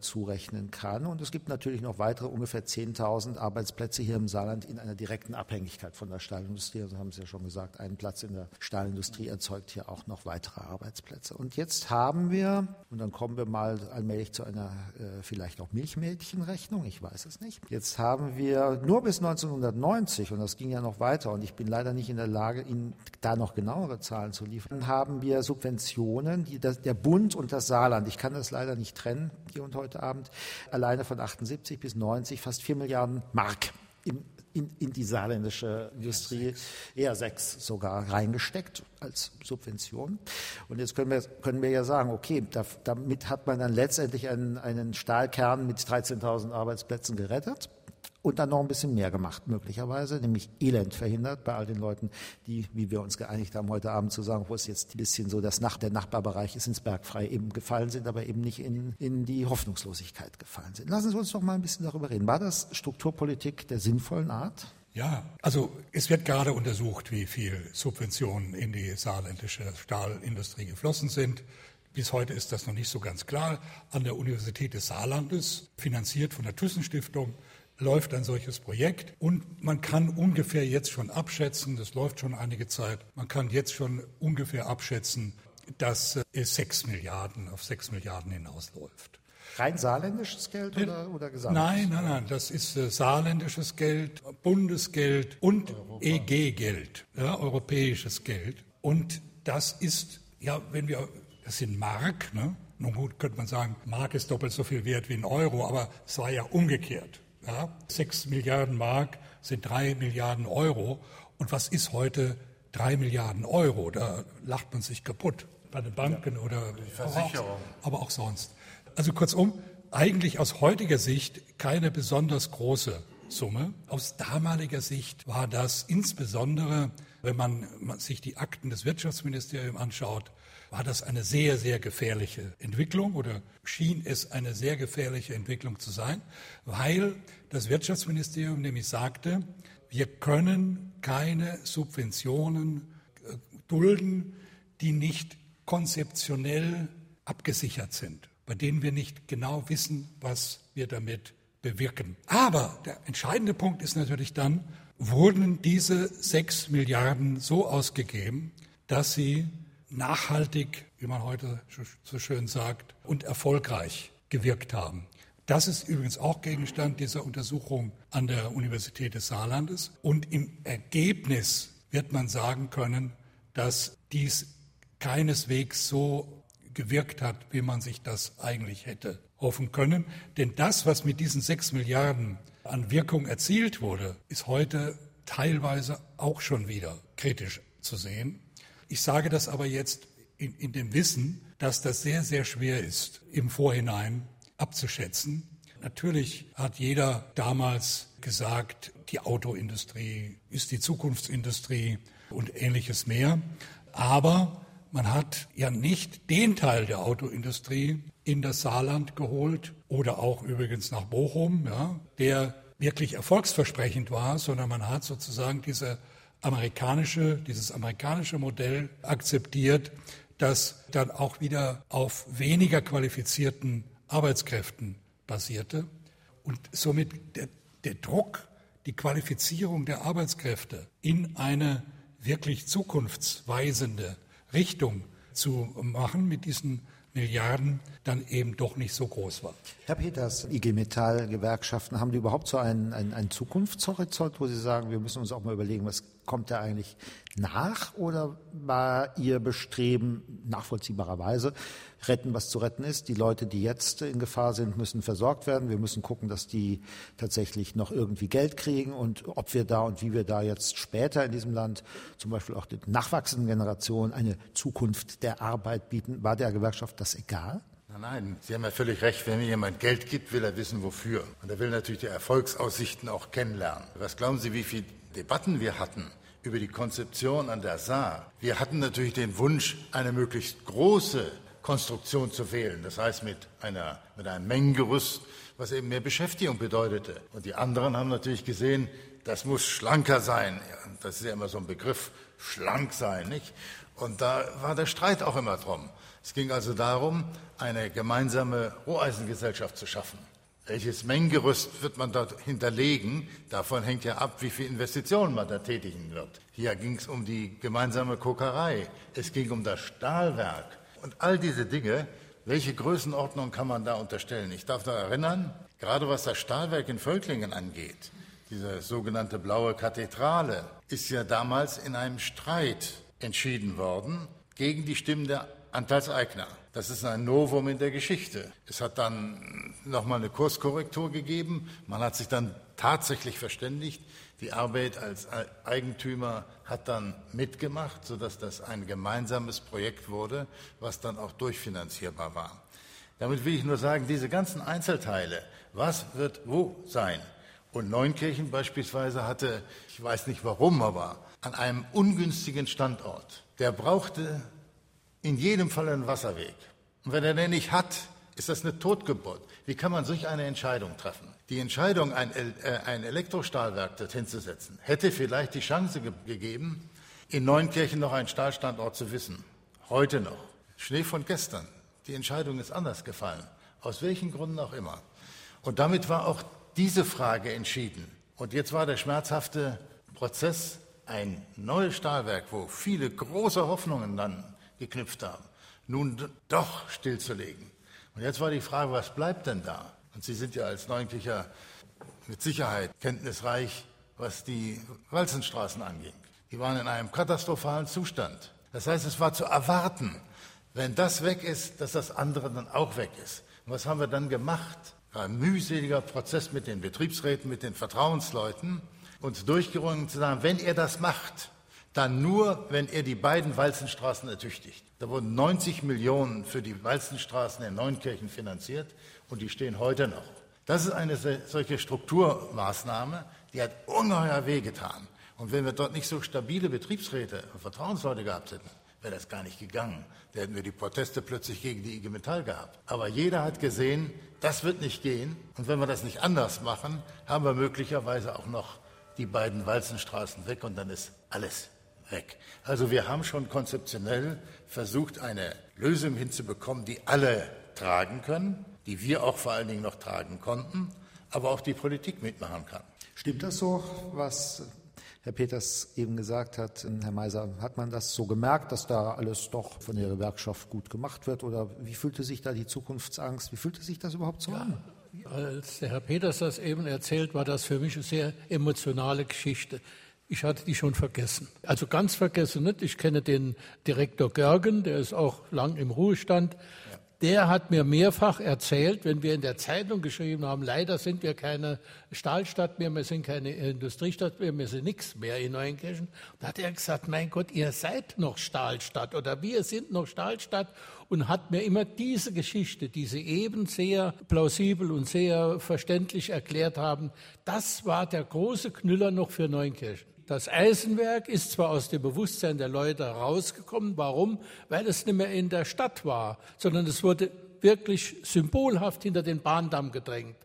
zurechnen kann. Und es gibt natürlich noch weitere ungefähr 10.000 Arbeitsplätze hier im Saarland in einer direkten Abhängigkeit von der Stahlindustrie. Also haben Sie ja schon gesagt, ein Platz in der Stahlindustrie erzeugt hier auch noch weitere Arbeitsplätze. Und jetzt haben wir, und dann kommen wir mal allmählich zu einer äh, vielleicht auch Milchmädchenrechnung, ich weiß es nicht. Jetzt haben wir nur bis 1990, und das ging ja noch weiter, und ich bin leider nicht in der Lage, Ihnen da noch genauere Zahlen zu liefern, haben wir Subventionen, die das, der Bund und das Saarland, ich kann das leider nicht trennen hier und heute Abend, alleine von 78 bis 90 fast 4 Milliarden Mark im in, in, die saarländische Industrie, eher sechs sogar, reingesteckt als Subvention. Und jetzt können wir, können wir ja sagen, okay, da, damit hat man dann letztendlich einen, einen Stahlkern mit 13.000 Arbeitsplätzen gerettet und dann noch ein bisschen mehr gemacht, möglicherweise, nämlich Elend verhindert bei all den Leuten, die, wie wir uns geeinigt haben, heute Abend zu sagen, wo es jetzt ein bisschen so das Nach der Nachbarbereich ist, ins Bergfrei eben gefallen sind, aber eben nicht in, in die Hoffnungslosigkeit gefallen sind. Lassen Sie uns doch mal ein bisschen darüber reden. War das Strukturpolitik der sinnvollen Art? Ja, also es wird gerade untersucht, wie viel Subventionen in die saarländische Stahlindustrie geflossen sind. Bis heute ist das noch nicht so ganz klar. An der Universität des Saarlandes, finanziert von der Thyssen-Stiftung, läuft ein solches Projekt und man kann ungefähr jetzt schon abschätzen, das läuft schon einige Zeit, man kann jetzt schon ungefähr abschätzen, dass es sechs Milliarden auf sechs Milliarden hinausläuft. Rein saarländisches Geld oder, oder gesamt? Nein, nein, nein, das ist äh, saarländisches Geld, Bundesgeld und EG-Geld, ja, europäisches Geld. Und das ist, ja, wenn wir, das sind Mark, ne? Nun gut, könnte man sagen, Mark ist doppelt so viel wert wie ein Euro, aber es war ja umgekehrt. Ja, 6 Milliarden Mark sind drei Milliarden Euro. Und was ist heute drei Milliarden Euro? Da lacht man sich kaputt bei den Banken ja, oder Versicherung. aber auch sonst. Also kurzum, eigentlich aus heutiger Sicht keine besonders große Summe. Aus damaliger Sicht war das insbesondere, wenn man sich die Akten des Wirtschaftsministeriums anschaut, war das eine sehr, sehr gefährliche Entwicklung oder schien es eine sehr gefährliche Entwicklung zu sein, weil das Wirtschaftsministerium nämlich sagte, wir können keine Subventionen äh, dulden, die nicht konzeptionell abgesichert sind, bei denen wir nicht genau wissen, was wir damit bewirken. Aber der entscheidende Punkt ist natürlich dann, wurden diese sechs Milliarden so ausgegeben, dass sie nachhaltig, wie man heute so schön sagt, und erfolgreich gewirkt haben. Das ist übrigens auch Gegenstand dieser Untersuchung an der Universität des Saarlandes. Und im Ergebnis wird man sagen können, dass dies keineswegs so gewirkt hat, wie man sich das eigentlich hätte hoffen können. Denn das, was mit diesen sechs Milliarden an Wirkung erzielt wurde, ist heute teilweise auch schon wieder kritisch zu sehen. Ich sage das aber jetzt in, in dem Wissen, dass das sehr, sehr schwer ist, im Vorhinein abzuschätzen. Natürlich hat jeder damals gesagt, die Autoindustrie ist die Zukunftsindustrie und ähnliches mehr. Aber man hat ja nicht den Teil der Autoindustrie in das Saarland geholt oder auch übrigens nach Bochum, ja, der wirklich erfolgsversprechend war, sondern man hat sozusagen diese amerikanische, dieses amerikanische Modell akzeptiert, das dann auch wieder auf weniger qualifizierten Arbeitskräften basierte und somit der, der Druck, die Qualifizierung der Arbeitskräfte in eine wirklich zukunftsweisende Richtung zu machen mit diesen Milliarden dann eben doch nicht so groß war. Herr Peters, IG Metall, Gewerkschaften, haben die überhaupt so einen, einen, einen Zukunftshorizont, wo Sie sagen, wir müssen uns auch mal überlegen, was kommt da eigentlich nach? Oder war Ihr Bestreben nachvollziehbarerweise, retten, was zu retten ist? Die Leute, die jetzt in Gefahr sind, müssen versorgt werden. Wir müssen gucken, dass die tatsächlich noch irgendwie Geld kriegen und ob wir da und wie wir da jetzt später in diesem Land zum Beispiel auch den nachwachsenden Generationen eine Zukunft der Arbeit bieten. War der Gewerkschaft das egal? Nein, nein, Sie haben ja völlig recht. Wenn mir jemand Geld gibt, will er wissen, wofür. Und er will natürlich die Erfolgsaussichten auch kennenlernen. Was glauben Sie, wie viele Debatten wir hatten über die Konzeption an der Saar. Wir hatten natürlich den Wunsch, eine möglichst große Konstruktion zu wählen. Das heißt mit, einer, mit einem Mengengerüst, was eben mehr Beschäftigung bedeutete. Und die anderen haben natürlich gesehen, das muss schlanker sein. Das ist ja immer so ein Begriff, schlank sein, nicht? Und da war der Streit auch immer drum. Es ging also darum, eine gemeinsame Roheisengesellschaft zu schaffen. Welches Mengengerüst wird man dort hinterlegen? Davon hängt ja ab, wie viel Investitionen man da tätigen wird. Hier ging es um die gemeinsame Kokerei. Es ging um das Stahlwerk. Und all diese Dinge, welche Größenordnung kann man da unterstellen? Ich darf da erinnern, gerade was das Stahlwerk in Völklingen angeht, diese sogenannte blaue Kathedrale, ist ja damals in einem Streit entschieden worden gegen die Stimmen der Anteilseigner. Das ist ein Novum in der Geschichte. Es hat dann nochmal eine Kurskorrektur gegeben. Man hat sich dann tatsächlich verständigt. Die Arbeit als Eigentümer hat dann mitgemacht, sodass das ein gemeinsames Projekt wurde, was dann auch durchfinanzierbar war. Damit will ich nur sagen, diese ganzen Einzelteile, was wird wo sein? Und Neunkirchen beispielsweise hatte, ich weiß nicht warum, aber an einem ungünstigen Standort. Der brauchte in jedem Fall einen Wasserweg. Und wenn er den nicht hat, ist das eine Totgeburt. Wie kann man solch eine Entscheidung treffen? Die Entscheidung, ein, äh, ein Elektrostahlwerk dorthin zu setzen, hätte vielleicht die Chance ge gegeben, in Neunkirchen noch einen Stahlstandort zu wissen. Heute noch. Schnee von gestern. Die Entscheidung ist anders gefallen. Aus welchen Gründen auch immer. Und damit war auch diese Frage entschieden. Und jetzt war der schmerzhafte Prozess ein neues Stahlwerk, wo viele große Hoffnungen dann geknüpft haben, nun doch stillzulegen. Und jetzt war die Frage, was bleibt denn da? Und Sie sind ja als Neunkircher mit Sicherheit kenntnisreich, was die Walzenstraßen anging. Die waren in einem katastrophalen Zustand. Das heißt, es war zu erwarten, wenn das weg ist, dass das andere dann auch weg ist. Und was haben wir dann gemacht? Ein mühseliger Prozess mit den Betriebsräten, mit den Vertrauensleuten, uns durchgerungen zu sagen, wenn ihr das macht, dann nur, wenn er die beiden Walzenstraßen ertüchtigt. Da wurden 90 Millionen für die Walzenstraßen in Neunkirchen finanziert und die stehen heute noch. Das ist eine solche Strukturmaßnahme, die hat ungeheuer wehgetan. Und wenn wir dort nicht so stabile Betriebsräte und Vertrauensleute gehabt hätten, wäre das gar nicht gegangen. Da hätten wir die Proteste plötzlich gegen die IG Metall gehabt. Aber jeder hat gesehen, das wird nicht gehen. Und wenn wir das nicht anders machen, haben wir möglicherweise auch noch die beiden Walzenstraßen weg und dann ist alles weg. Also wir haben schon konzeptionell versucht, eine Lösung hinzubekommen, die alle tragen können, die wir auch vor allen Dingen noch tragen konnten, aber auch die Politik mitmachen kann. Stimmt das so, was Herr Peters eben gesagt hat, Herr Meiser, hat man das so gemerkt, dass da alles doch von der Gewerkschaft gut gemacht wird? Oder wie fühlte sich da die Zukunftsangst? Wie fühlte sich das überhaupt so ja, an? Als der Herr Peters das eben erzählt, war das für mich eine sehr emotionale Geschichte. Ich hatte die schon vergessen. Also ganz vergessen nicht. Ich kenne den Direktor Görgen, der ist auch lang im Ruhestand der hat mir mehrfach erzählt, wenn wir in der Zeitung geschrieben haben, leider sind wir keine Stahlstadt mehr, wir sind keine Industriestadt mehr, wir sind nichts mehr in Neuenkirchen. Da hat er gesagt, mein Gott, ihr seid noch Stahlstadt oder wir sind noch Stahlstadt und hat mir immer diese Geschichte, die sie eben sehr plausibel und sehr verständlich erklärt haben, das war der große Knüller noch für Neuenkirchen. Das Eisenwerk ist zwar aus dem Bewusstsein der Leute rausgekommen. Warum? Weil es nicht mehr in der Stadt war, sondern es wurde wirklich symbolhaft hinter den Bahndamm gedrängt.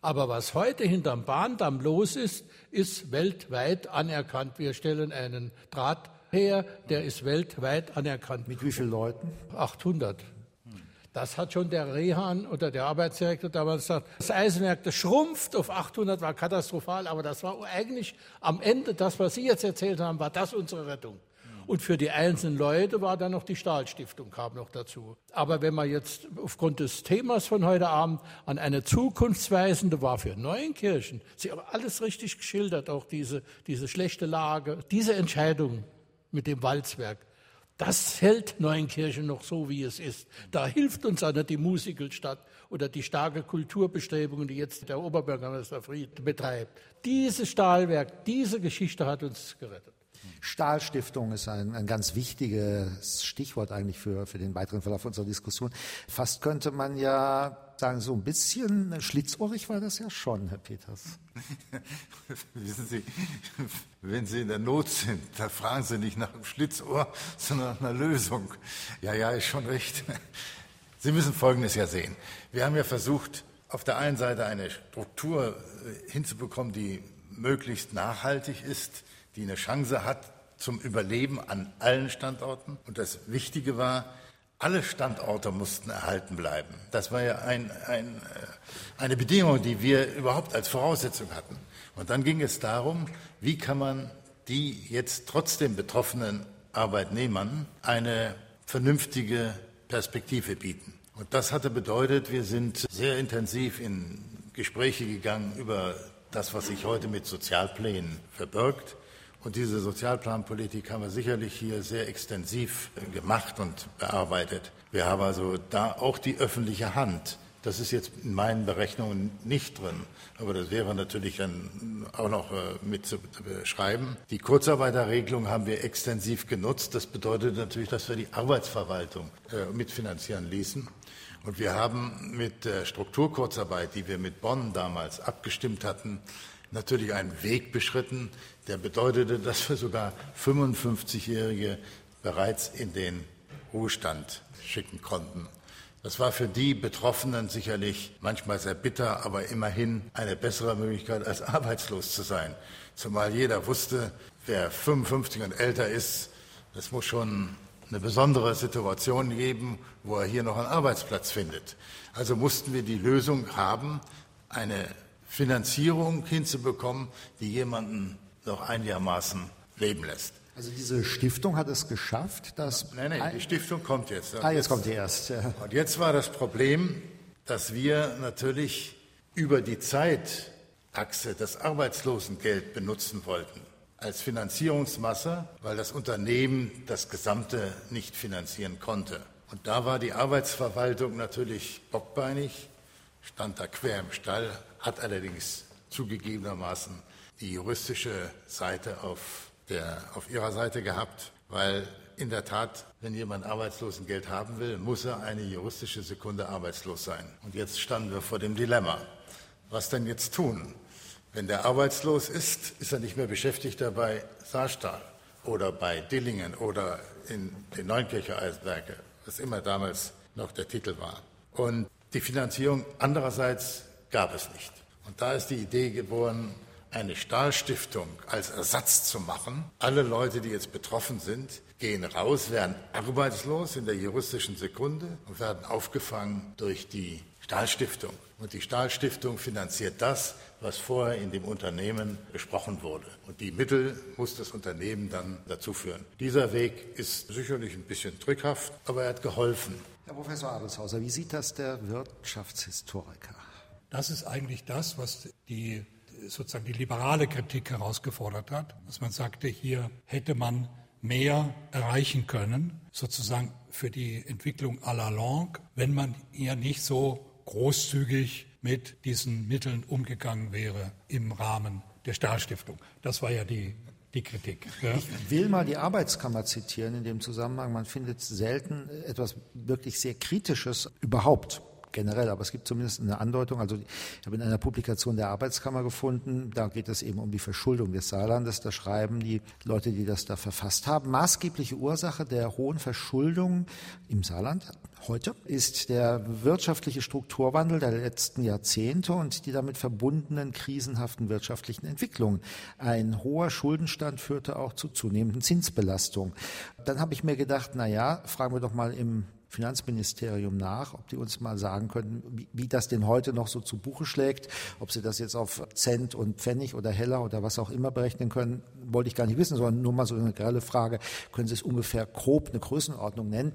Aber was heute hinterm Bahndamm los ist, ist weltweit anerkannt. Wir stellen einen Draht her, der ist weltweit anerkannt. Mit wie vielen Leuten? 800. Das hat schon der Rehan oder der Arbeitsdirektor damals gesagt. Das Eisenwerk, das schrumpft auf 800, war katastrophal, aber das war eigentlich am Ende, das, was Sie jetzt erzählt haben, war das unsere Rettung. Und für die einzelnen Leute war dann noch die Stahlstiftung, kam noch dazu. Aber wenn man jetzt aufgrund des Themas von heute Abend an eine zukunftsweisende war für Neuenkirchen, Sie haben alles richtig geschildert, auch diese, diese schlechte Lage, diese Entscheidung mit dem Walzwerk, das hält Neuenkirchen noch so, wie es ist. Da hilft uns nicht die Musikalstadt oder die starke Kulturbestrebungen, die jetzt der Oberbürgermeister Fried betreibt. Dieses Stahlwerk, diese Geschichte hat uns gerettet. Stahlstiftung ist ein, ein ganz wichtiges Stichwort eigentlich für, für den weiteren Verlauf unserer Diskussion. Fast könnte man ja sagen, so ein bisschen schlitzohrig war das ja schon, Herr Peters. Wissen Sie, wenn Sie in der Not sind, da fragen Sie nicht nach einem Schlitzohr, sondern nach einer Lösung. Ja, ja, ist schon recht. Sie müssen Folgendes ja sehen. Wir haben ja versucht, auf der einen Seite eine Struktur äh, hinzubekommen, die möglichst nachhaltig ist, die eine Chance hat zum Überleben an allen Standorten. Und das Wichtige war, alle Standorte mussten erhalten bleiben. Das war ja ein, ein, äh, eine Bedingung, die wir überhaupt als Voraussetzung hatten. Und dann ging es darum, wie kann man die jetzt trotzdem betroffenen Arbeitnehmern eine vernünftige Perspektive bieten. Und das hatte bedeutet, wir sind sehr intensiv in Gespräche gegangen über das, was sich heute mit Sozialplänen verbirgt. Und diese Sozialplanpolitik haben wir sicherlich hier sehr extensiv gemacht und bearbeitet. Wir haben also da auch die öffentliche Hand. Das ist jetzt in meinen Berechnungen nicht drin, aber das wäre natürlich dann auch noch äh, mit zu beschreiben. Die Kurzarbeiterregelung haben wir extensiv genutzt. Das bedeutet natürlich, dass wir die Arbeitsverwaltung äh, mitfinanzieren ließen. Und wir haben mit der Strukturkurzarbeit, die wir mit Bonn damals abgestimmt hatten, natürlich einen Weg beschritten, der bedeutete, dass wir sogar 55-Jährige bereits in den Ruhestand schicken konnten. Das war für die Betroffenen sicherlich manchmal sehr bitter, aber immerhin eine bessere Möglichkeit, als arbeitslos zu sein. Zumal jeder wusste, wer 55 und älter ist, das muss schon eine besondere Situation geben, wo er hier noch einen Arbeitsplatz findet. Also mussten wir die Lösung haben, eine Finanzierung hinzubekommen, die jemanden noch einigermaßen leben lässt. Also diese Stiftung hat es geschafft, dass... Nein, nein, die Stiftung kommt jetzt. Ah, jetzt kommt die erst. Und jetzt war das Problem, dass wir natürlich über die Zeitachse das Arbeitslosengeld benutzen wollten als Finanzierungsmasse, weil das Unternehmen das Gesamte nicht finanzieren konnte. Und da war die Arbeitsverwaltung natürlich bockbeinig, stand da quer im Stall, hat allerdings zugegebenermaßen die juristische Seite auf, der, auf ihrer Seite gehabt, weil in der Tat, wenn jemand Arbeitslosengeld haben will, muss er eine juristische Sekunde arbeitslos sein. Und jetzt standen wir vor dem Dilemma. Was denn jetzt tun? Wenn der arbeitslos ist, ist er nicht mehr beschäftigt dabei Saarstahl. oder bei Dillingen oder in den Neunkircher Eiswerke, was immer damals noch der Titel war. Und die Finanzierung andererseits gab es nicht. Und da ist die Idee geboren, eine Stahlstiftung als Ersatz zu machen. Alle Leute, die jetzt betroffen sind, gehen raus, werden arbeitslos in der juristischen Sekunde und werden aufgefangen durch die Stahlstiftung. Und die Stahlstiftung finanziert das, was vorher in dem Unternehmen besprochen wurde. Und die Mittel muss das Unternehmen dann dazu führen. Dieser Weg ist sicherlich ein bisschen drückhaft, aber er hat geholfen. Herr Professor Adelshauser, wie sieht das der Wirtschaftshistoriker? Das ist eigentlich das, was die sozusagen die liberale Kritik herausgefordert hat, dass man sagte, hier hätte man mehr erreichen können, sozusagen für die Entwicklung à la longue, wenn man ja nicht so großzügig mit diesen Mitteln umgegangen wäre im Rahmen der Stahlstiftung. Das war ja die, die Kritik. Ja. Ich will mal die Arbeitskammer zitieren in dem Zusammenhang. Man findet selten etwas wirklich sehr Kritisches überhaupt generell, aber es gibt zumindest eine Andeutung. Also ich habe in einer Publikation der Arbeitskammer gefunden, da geht es eben um die Verschuldung des Saarlandes. Da schreiben die Leute, die das da verfasst haben, maßgebliche Ursache der hohen Verschuldung im Saarland heute ist der wirtschaftliche Strukturwandel der letzten Jahrzehnte und die damit verbundenen krisenhaften wirtschaftlichen Entwicklungen. Ein hoher Schuldenstand führte auch zu zunehmenden Zinsbelastungen. Dann habe ich mir gedacht, na ja, fragen wir doch mal im Finanzministerium nach, ob die uns mal sagen könnten, wie, wie, das denn heute noch so zu Buche schlägt, ob sie das jetzt auf Cent und Pfennig oder Heller oder was auch immer berechnen können, wollte ich gar nicht wissen, sondern nur mal so eine grelle Frage, können Sie es ungefähr grob eine Größenordnung nennen?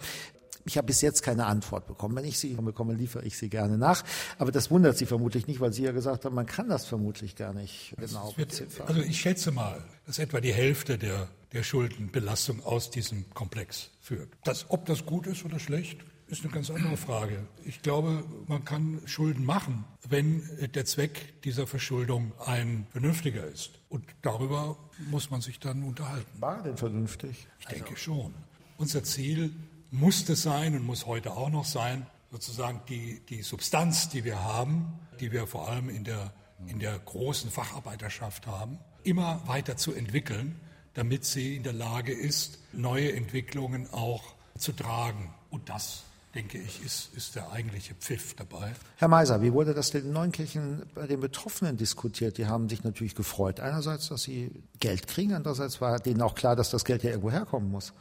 Ich habe bis jetzt keine Antwort bekommen. Wenn ich sie bekomme, liefere ich sie gerne nach. Aber das wundert Sie vermutlich nicht, weil Sie ja gesagt haben, man kann das vermutlich gar nicht genau beziffern. Also ich schätze mal, dass etwa die Hälfte der, der Schuldenbelastung aus diesem Komplex führt. Das, ob das gut ist oder schlecht, ist eine ganz andere Frage. Ich glaube, man kann Schulden machen, wenn der Zweck dieser Verschuldung ein vernünftiger ist. Und darüber muss man sich dann unterhalten. War denn vernünftig? Ich denke schon. Unser Ziel musste sein und muss heute auch noch sein, sozusagen die, die Substanz, die wir haben, die wir vor allem in der, in der großen Facharbeiterschaft haben, immer weiter zu entwickeln, damit sie in der Lage ist, neue Entwicklungen auch zu tragen. Und das, denke ich, ist, ist der eigentliche Pfiff dabei. Herr Meiser, wie wurde das denn in Neunkirchen bei den Betroffenen diskutiert? Die haben sich natürlich gefreut. Einerseits, dass sie Geld kriegen, andererseits war denen auch klar, dass das Geld ja irgendwo herkommen muss.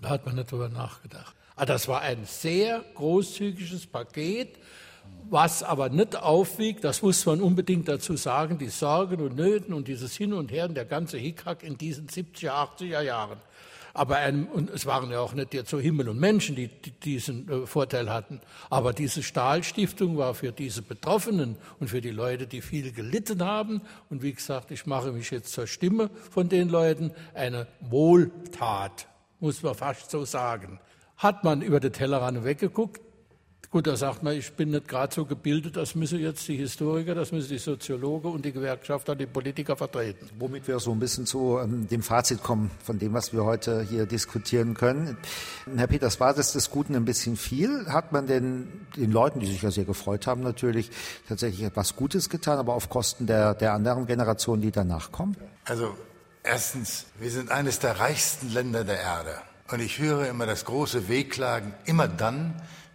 Da hat man nicht drüber nachgedacht. Ah, das war ein sehr großzügiges Paket, was aber nicht aufwiegt, das muss man unbedingt dazu sagen, die Sorgen und Nöten und dieses Hin und Her und der ganze Hickhack in diesen 70er, 80er Jahren. Aber ein, und es waren ja auch nicht jetzt so Himmel und Menschen, die, die diesen äh, Vorteil hatten. Aber diese Stahlstiftung war für diese Betroffenen und für die Leute, die viel gelitten haben. Und wie gesagt, ich mache mich jetzt zur Stimme von den Leuten eine Wohltat muss man fast so sagen. Hat man über den Tellerrand weggeguckt? Gut, da sagt man, ich bin nicht gerade so gebildet, das müssen jetzt die Historiker, das müssen die Soziologen und die Gewerkschafter, die Politiker vertreten. Womit wir so ein bisschen zu ähm, dem Fazit kommen von dem, was wir heute hier diskutieren können. Herr Peters, war das des Guten ein bisschen viel? Hat man denn den Leuten, die sich ja sehr gefreut haben, natürlich tatsächlich etwas Gutes getan, aber auf Kosten der, der anderen Generationen, die danach kommen? Also Erstens, wir sind eines der reichsten Länder der Erde. Und ich höre immer das große Wehklagen, immer dann,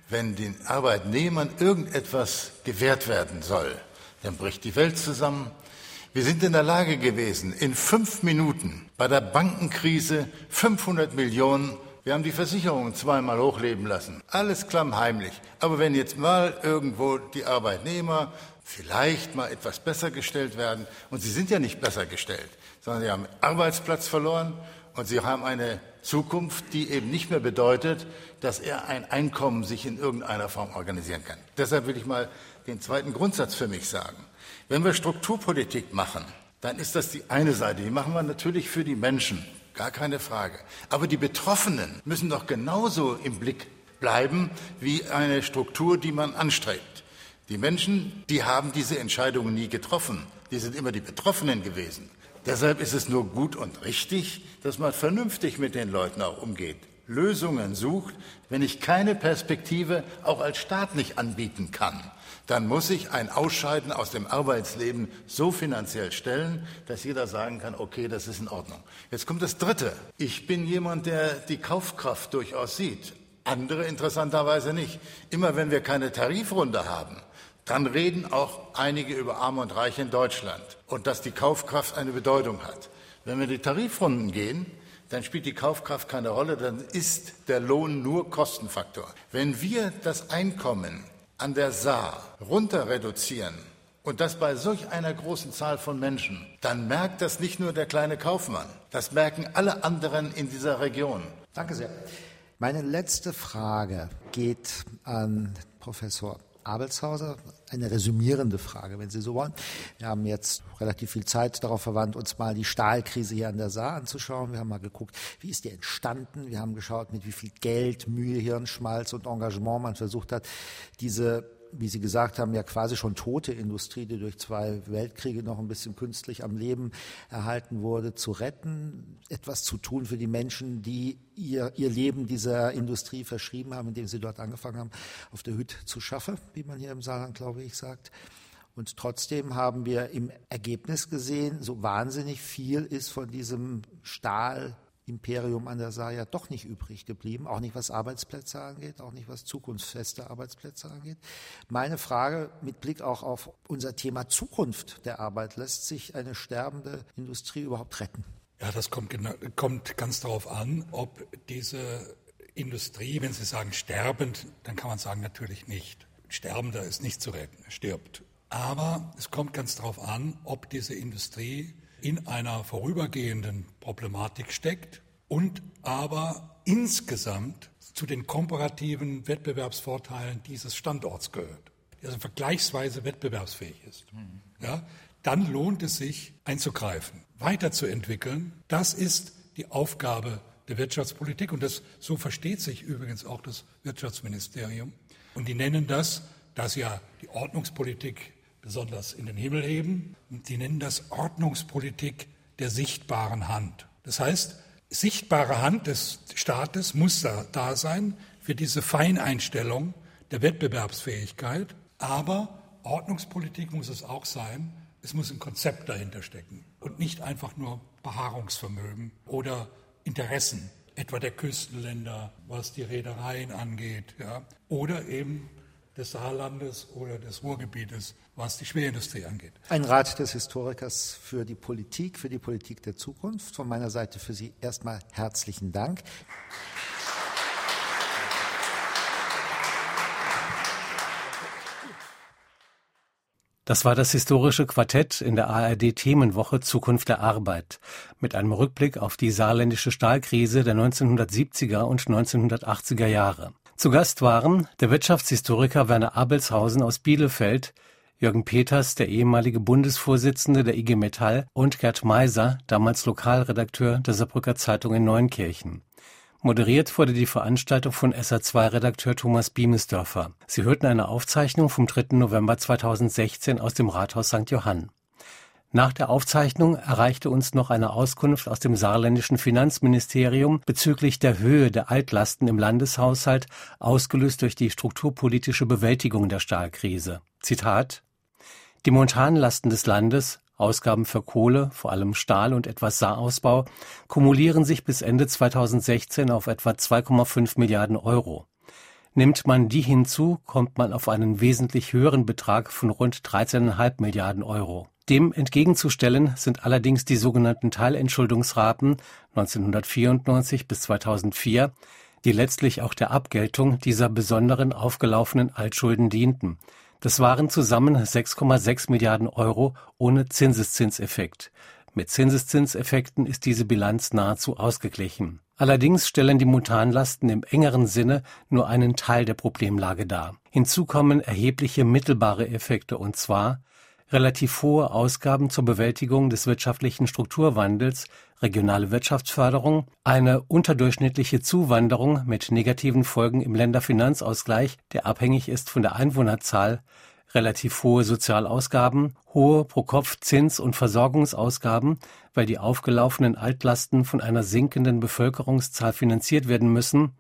wenn den Arbeitnehmern irgendetwas gewährt werden soll. Dann bricht die Welt zusammen. Wir sind in der Lage gewesen, in fünf Minuten bei der Bankenkrise 500 Millionen, wir haben die Versicherungen zweimal hochleben lassen. Alles klammheimlich. Aber wenn jetzt mal irgendwo die Arbeitnehmer vielleicht mal etwas besser gestellt werden, und sie sind ja nicht besser gestellt, sondern sie haben Arbeitsplatz verloren und sie haben eine Zukunft, die eben nicht mehr bedeutet, dass er ein Einkommen sich in irgendeiner Form organisieren kann. Deshalb will ich mal den zweiten Grundsatz für mich sagen. Wenn wir Strukturpolitik machen, dann ist das die eine Seite. Die machen wir natürlich für die Menschen, gar keine Frage. Aber die Betroffenen müssen doch genauso im Blick bleiben wie eine Struktur, die man anstrebt. Die Menschen, die haben diese Entscheidungen nie getroffen. Die sind immer die Betroffenen gewesen. Deshalb ist es nur gut und richtig, dass man vernünftig mit den Leuten auch umgeht. Lösungen sucht, wenn ich keine Perspektive auch als Staat nicht anbieten kann, dann muss ich ein Ausscheiden aus dem Arbeitsleben so finanziell stellen, dass jeder sagen kann, okay, das ist in Ordnung. Jetzt kommt das Dritte. Ich bin jemand, der die Kaufkraft durchaus sieht. Andere interessanterweise nicht. Immer wenn wir keine Tarifrunde haben, dann reden auch einige über Arm und Reich in Deutschland und dass die Kaufkraft eine Bedeutung hat. Wenn wir die Tarifrunden gehen, dann spielt die Kaufkraft keine Rolle, dann ist der Lohn nur Kostenfaktor. Wenn wir das Einkommen an der Saar runter reduzieren und das bei solch einer großen Zahl von Menschen, dann merkt das nicht nur der kleine Kaufmann, das merken alle anderen in dieser Region. Danke sehr. Meine letzte Frage geht an Professor Abelshauser. Eine resümierende Frage, wenn Sie so wollen. Wir haben jetzt relativ viel Zeit darauf verwandt, uns mal die Stahlkrise hier an der Saar anzuschauen. Wir haben mal geguckt, wie ist die entstanden. Wir haben geschaut, mit wie viel Geld, Mühe, Hirnschmalz und Engagement man versucht hat, diese wie Sie gesagt haben, ja quasi schon tote Industrie, die durch zwei Weltkriege noch ein bisschen künstlich am Leben erhalten wurde, zu retten, etwas zu tun für die Menschen, die ihr, ihr Leben dieser Industrie verschrieben haben, indem sie dort angefangen haben, auf der Hütte zu schaffen, wie man hier im Saarland, glaube ich, sagt. Und trotzdem haben wir im Ergebnis gesehen, so wahnsinnig viel ist von diesem Stahl Imperium an der Saar ja doch nicht übrig geblieben, auch nicht was Arbeitsplätze angeht, auch nicht was zukunftsfeste Arbeitsplätze angeht. Meine Frage mit Blick auch auf unser Thema Zukunft der Arbeit, lässt sich eine sterbende Industrie überhaupt retten? Ja, das kommt, kommt ganz darauf an, ob diese Industrie, wenn Sie sagen sterbend, dann kann man sagen natürlich nicht. Sterbender ist nicht zu retten, stirbt. Aber es kommt ganz darauf an, ob diese Industrie in einer vorübergehenden Problematik steckt und aber insgesamt zu den komparativen Wettbewerbsvorteilen dieses Standorts gehört, der also vergleichsweise wettbewerbsfähig ist. Ja, dann lohnt es sich einzugreifen, weiterzuentwickeln. Das ist die Aufgabe der Wirtschaftspolitik und das, so versteht sich übrigens auch das Wirtschaftsministerium. Und die nennen das, dass ja die Ordnungspolitik besonders in den Himmel heben. Die nennen das Ordnungspolitik der sichtbaren Hand. Das heißt, sichtbare Hand des Staates muss da, da sein für diese Feineinstellung der Wettbewerbsfähigkeit. Aber Ordnungspolitik muss es auch sein. Es muss ein Konzept dahinter stecken und nicht einfach nur Beharrungsvermögen oder Interessen, etwa der Küstenländer, was die Reedereien angeht, ja, oder eben des Saarlandes oder des Ruhrgebietes, was die Schwerindustrie angeht. Ein Rat des Historikers für die Politik, für die Politik der Zukunft. Von meiner Seite für Sie erstmal herzlichen Dank. Das war das historische Quartett in der ARD Themenwoche Zukunft der Arbeit mit einem Rückblick auf die saarländische Stahlkrise der 1970er und 1980er Jahre. Zu Gast waren der Wirtschaftshistoriker Werner Abelshausen aus Bielefeld, Jürgen Peters, der ehemalige Bundesvorsitzende der IG Metall und Gerd Meiser, damals Lokalredakteur der Saarbrücker Zeitung in Neunkirchen. Moderiert wurde die Veranstaltung von SA2-Redakteur Thomas Biemesdörfer. Sie hörten eine Aufzeichnung vom 3. November 2016 aus dem Rathaus St. Johann. Nach der Aufzeichnung erreichte uns noch eine Auskunft aus dem saarländischen Finanzministerium bezüglich der Höhe der Altlasten im Landeshaushalt, ausgelöst durch die strukturpolitische Bewältigung der Stahlkrise. Zitat Die Montanlasten des Landes, Ausgaben für Kohle, vor allem Stahl und etwas Saarausbau, kumulieren sich bis Ende 2016 auf etwa 2,5 Milliarden Euro. Nimmt man die hinzu, kommt man auf einen wesentlich höheren Betrag von rund 13,5 Milliarden Euro. Dem entgegenzustellen sind allerdings die sogenannten Teilentschuldungsraten 1994 bis 2004, die letztlich auch der Abgeltung dieser besonderen aufgelaufenen Altschulden dienten. Das waren zusammen 6,6 Milliarden Euro ohne Zinseszinseffekt. Mit Zinseszinseffekten ist diese Bilanz nahezu ausgeglichen. Allerdings stellen die Montanlasten im engeren Sinne nur einen Teil der Problemlage dar. Hinzu kommen erhebliche mittelbare Effekte und zwar relativ hohe Ausgaben zur Bewältigung des wirtschaftlichen Strukturwandels, regionale Wirtschaftsförderung, eine unterdurchschnittliche Zuwanderung mit negativen Folgen im Länderfinanzausgleich, der abhängig ist von der Einwohnerzahl, relativ hohe Sozialausgaben, hohe Pro-Kopf-Zins- und Versorgungsausgaben, weil die aufgelaufenen Altlasten von einer sinkenden Bevölkerungszahl finanziert werden müssen,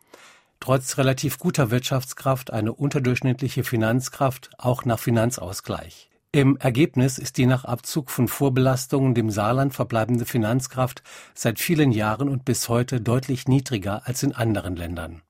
trotz relativ guter Wirtschaftskraft eine unterdurchschnittliche Finanzkraft auch nach Finanzausgleich. Im Ergebnis ist die nach Abzug von Vorbelastungen dem Saarland verbleibende Finanzkraft seit vielen Jahren und bis heute deutlich niedriger als in anderen Ländern